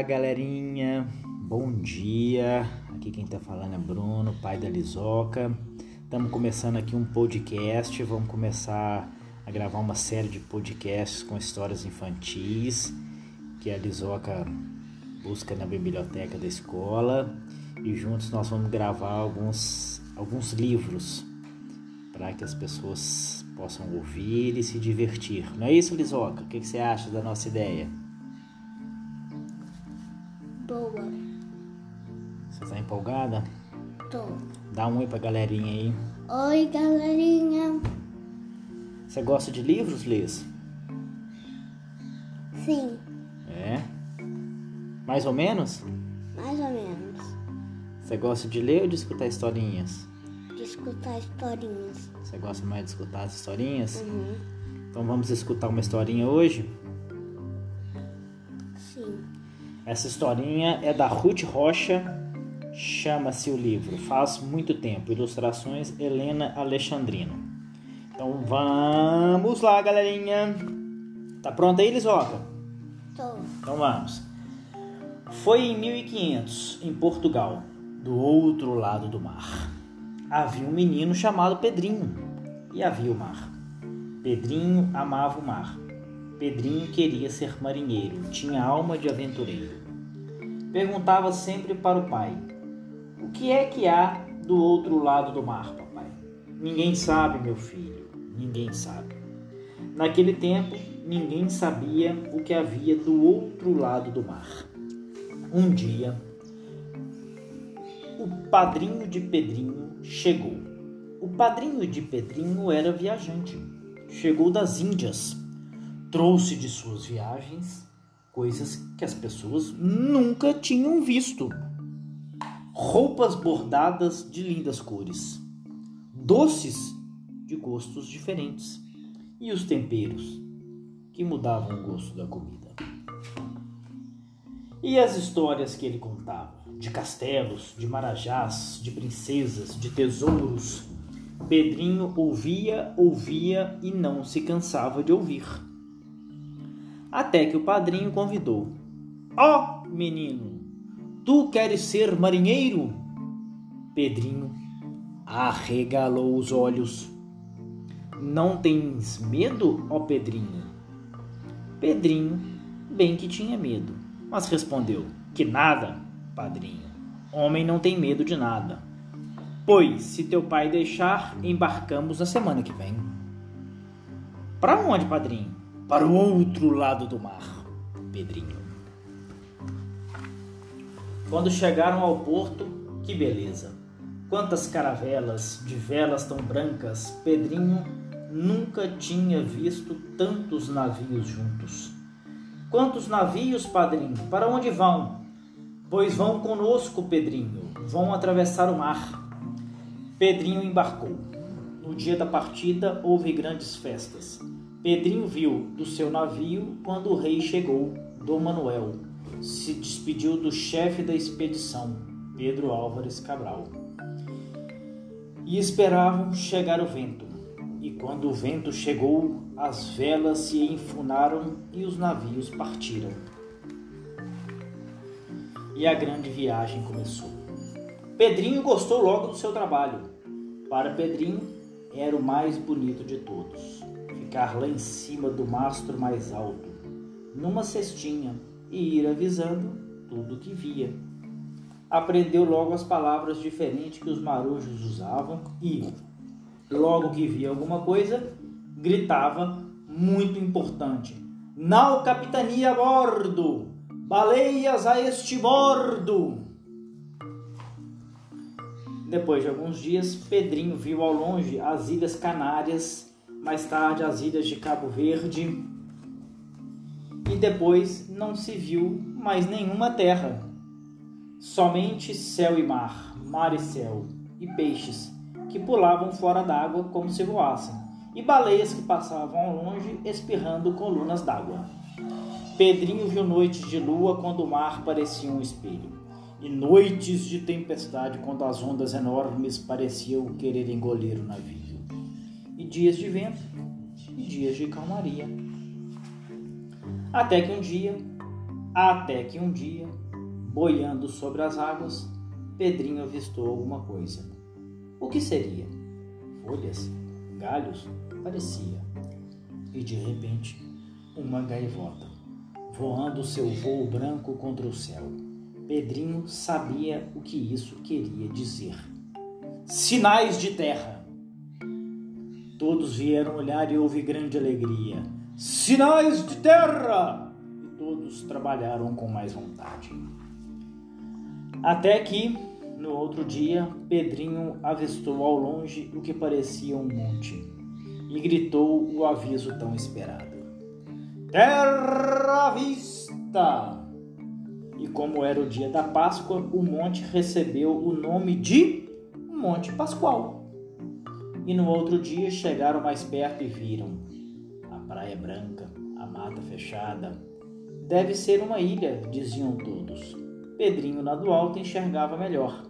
Olá, galerinha. Bom dia. Aqui quem tá falando é Bruno, pai da Lisoca. Estamos começando aqui um podcast. Vamos começar a gravar uma série de podcasts com histórias infantis que a Lisoca busca na biblioteca da escola e juntos nós vamos gravar alguns alguns livros para que as pessoas possam ouvir e se divertir. Não é isso, Lisoca? O que você acha da nossa ideia? Boa. Você tá empolgada? Tô. Dá um oi pra galerinha aí. Oi, galerinha. Você gosta de livros, Liz? Sim, É? Mais ou menos? mais ou menos. Você gosta de ler ou de escutar historinhas? De escutar historinhas. Você gosta mais de escutar as historinhas? Uhum. Então vamos escutar uma historinha hoje? Essa historinha é da Ruth Rocha, chama-se o livro Faz Muito Tempo, ilustrações Helena Alexandrino. Então vamos lá, galerinha. Tá pronta aí, Lisoca? Tô. Então vamos. Foi em 1500, em Portugal, do outro lado do mar. Havia um menino chamado Pedrinho e havia o mar. Pedrinho amava o mar. Pedrinho queria ser marinheiro, tinha alma de aventureiro. Perguntava sempre para o pai: O que é que há do outro lado do mar, papai? Ninguém sabe, meu filho, ninguém sabe. Naquele tempo, ninguém sabia o que havia do outro lado do mar. Um dia, o padrinho de Pedrinho chegou. O padrinho de Pedrinho era viajante. Chegou das Índias. Trouxe de suas viagens coisas que as pessoas nunca tinham visto. Roupas bordadas de lindas cores, doces de gostos diferentes e os temperos que mudavam o gosto da comida. E as histórias que ele contava, de castelos, de marajás, de princesas, de tesouros. Pedrinho ouvia, ouvia e não se cansava de ouvir. Até que o padrinho convidou: Ó, oh, menino, tu queres ser marinheiro? Pedrinho arregalou os olhos. Não tens medo, ó Pedrinho? Pedrinho, bem que tinha medo, mas respondeu: Que nada, padrinho. Homem não tem medo de nada. Pois, se teu pai deixar, embarcamos na semana que vem. Para onde, padrinho? Para o outro lado do mar, Pedrinho. Quando chegaram ao porto, que beleza! Quantas caravelas de velas tão brancas, Pedrinho nunca tinha visto tantos navios juntos. Quantos navios, padrinho? Para onde vão? Pois vão conosco, Pedrinho. Vão atravessar o mar. Pedrinho embarcou. No dia da partida houve grandes festas. Pedrinho viu do seu navio quando o rei chegou, Dom Manuel. Se despediu do chefe da expedição, Pedro Álvares Cabral. E esperavam chegar o vento. E quando o vento chegou, as velas se enfunaram e os navios partiram. E a grande viagem começou. Pedrinho gostou logo do seu trabalho. Para Pedrinho, era o mais bonito de todos. Ficar lá em cima do mastro mais alto, numa cestinha, e ir avisando tudo o que via. Aprendeu logo as palavras diferentes que os marujos usavam e, logo que via alguma coisa, gritava muito importante: Nau capitania a bordo! Baleias a este bordo! Depois de alguns dias, Pedrinho viu ao longe as Ilhas Canárias, mais tarde as Ilhas de Cabo Verde, e depois não se viu mais nenhuma terra. Somente céu e mar, mar e céu, e peixes que pulavam fora d'água como se voassem, e baleias que passavam ao longe espirrando colunas d'água. Pedrinho viu noites de lua quando o mar parecia um espelho, e noites de tempestade quando as ondas enormes pareciam querer engolir o navio, dias de vento e dias de calmaria. Até que um dia Até que um dia, boiando sobre as águas, Pedrinho avistou alguma coisa. O que seria? Folhas? Galhos? Parecia. E de repente, uma gaivota, voando seu voo branco contra o céu. Pedrinho sabia o que isso queria dizer. Sinais de terra! Todos vieram olhar e houve grande alegria. Sinais de terra! E todos trabalharam com mais vontade. Até que, no outro dia, Pedrinho avistou ao longe o que parecia um monte e gritou o aviso tão esperado: Terra à vista! E como era o dia da Páscoa, o monte recebeu o nome de Monte Pascoal. E no outro dia chegaram mais perto e viram a praia branca, a mata fechada. Deve ser uma ilha, diziam todos. Pedrinho lá do alto enxergava melhor.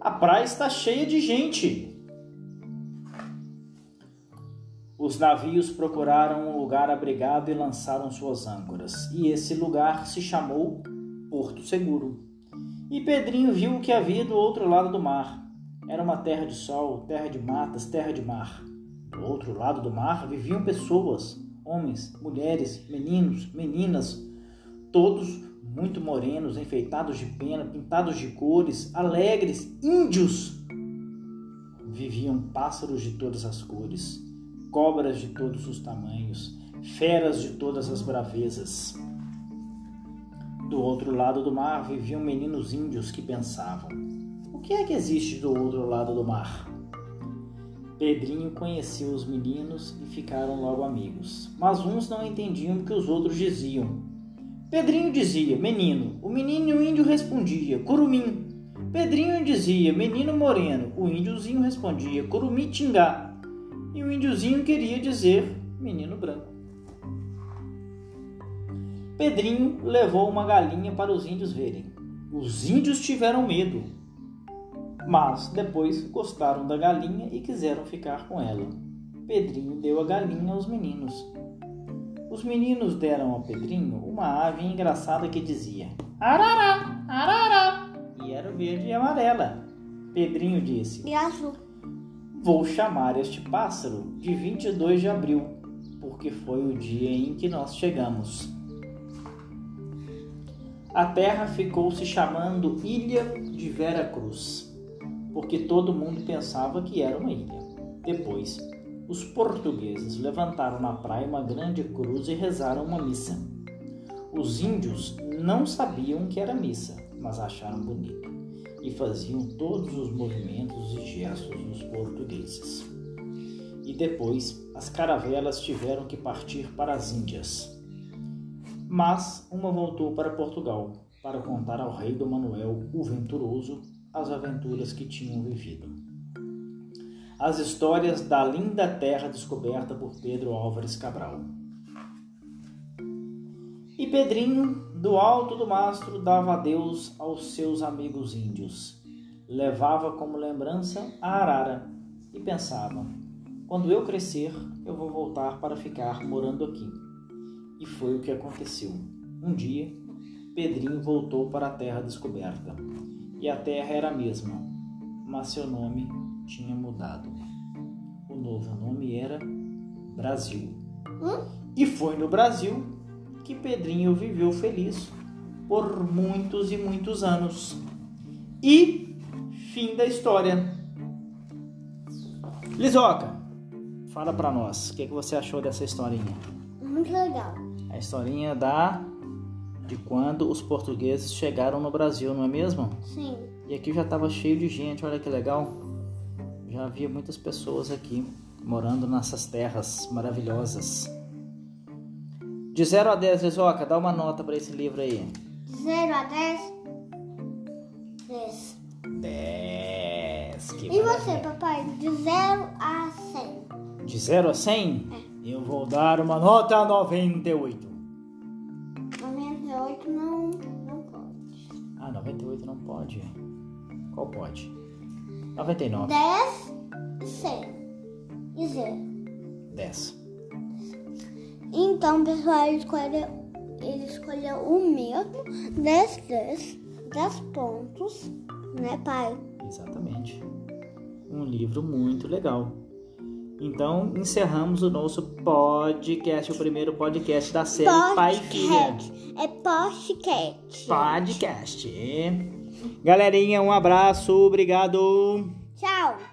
A praia está cheia de gente. Os navios procuraram um lugar abrigado e lançaram suas âncoras, e esse lugar se chamou Porto Seguro. E Pedrinho viu o que havia do outro lado do mar. Era uma terra de sol, terra de matas, terra de mar. Do outro lado do mar viviam pessoas, homens, mulheres, meninos, meninas, todos muito morenos, enfeitados de pena, pintados de cores, alegres, índios. Viviam pássaros de todas as cores, cobras de todos os tamanhos, feras de todas as bravezas. Do outro lado do mar viviam meninos índios que pensavam: que é que existe do outro lado do mar? Pedrinho conheceu os meninos e ficaram logo amigos, mas uns não entendiam o que os outros diziam. Pedrinho dizia, menino, o menino índio respondia, curumim. Pedrinho dizia, menino moreno, o índiozinho respondia, curumim tingá. E o índiozinho queria dizer, menino branco. Pedrinho levou uma galinha para os índios verem. Os índios tiveram medo mas depois gostaram da galinha e quiseram ficar com ela. Pedrinho deu a galinha aos meninos. Os meninos deram ao Pedrinho uma ave engraçada que dizia arará, arará, e era verde e amarela. Pedrinho disse: E azul. Vou chamar este pássaro de 22 de abril, porque foi o dia em que nós chegamos. A terra ficou se chamando Ilha de Vera Cruz porque todo mundo pensava que era uma ilha. Depois, os portugueses levantaram na praia uma grande cruz e rezaram uma missa. Os índios não sabiam que era missa, mas acharam bonito e faziam todos os movimentos e gestos dos portugueses. E depois as caravelas tiveram que partir para as Índias. Mas uma voltou para Portugal para contar ao rei do Manuel o Venturoso as aventuras que tinham vivido. As histórias da linda terra descoberta por Pedro Álvares Cabral. E Pedrinho, do alto do mastro, dava adeus aos seus amigos índios. Levava como lembrança a arara e pensava: quando eu crescer, eu vou voltar para ficar morando aqui. E foi o que aconteceu. Um dia, Pedrinho voltou para a terra descoberta e a terra era a mesma, mas seu nome tinha mudado. O novo nome era Brasil. Hum? E foi no Brasil que Pedrinho viveu feliz por muitos e muitos anos. E fim da história. Lisoca, fala para nós, o que, que você achou dessa historinha? Muito legal. A historinha da de quando os portugueses chegaram no Brasil, não é mesmo? Sim. E aqui já estava cheio de gente, olha que legal. Já havia muitas pessoas aqui morando nessas terras maravilhosas. De 0 a 10, Lisoca, dá uma nota para esse livro aí. De 0 a 10? 10. 10. Que E você, maravilha. papai? De 0 a 100. De 0 a 100? Eu vou dar uma nota 98. 98 98 não pode. Qual pode? 99. 10 e 100. E 0. 10. Então, pessoal, escolha ele escolheu o mesmo 10, 10, 10 pontos, né, pai? Exatamente. Um livro muito legal. Então, encerramos o nosso podcast, o primeiro podcast da série Pai e Filha. Podcast. É podcast. Podcast. Galerinha, um abraço, obrigado. Tchau.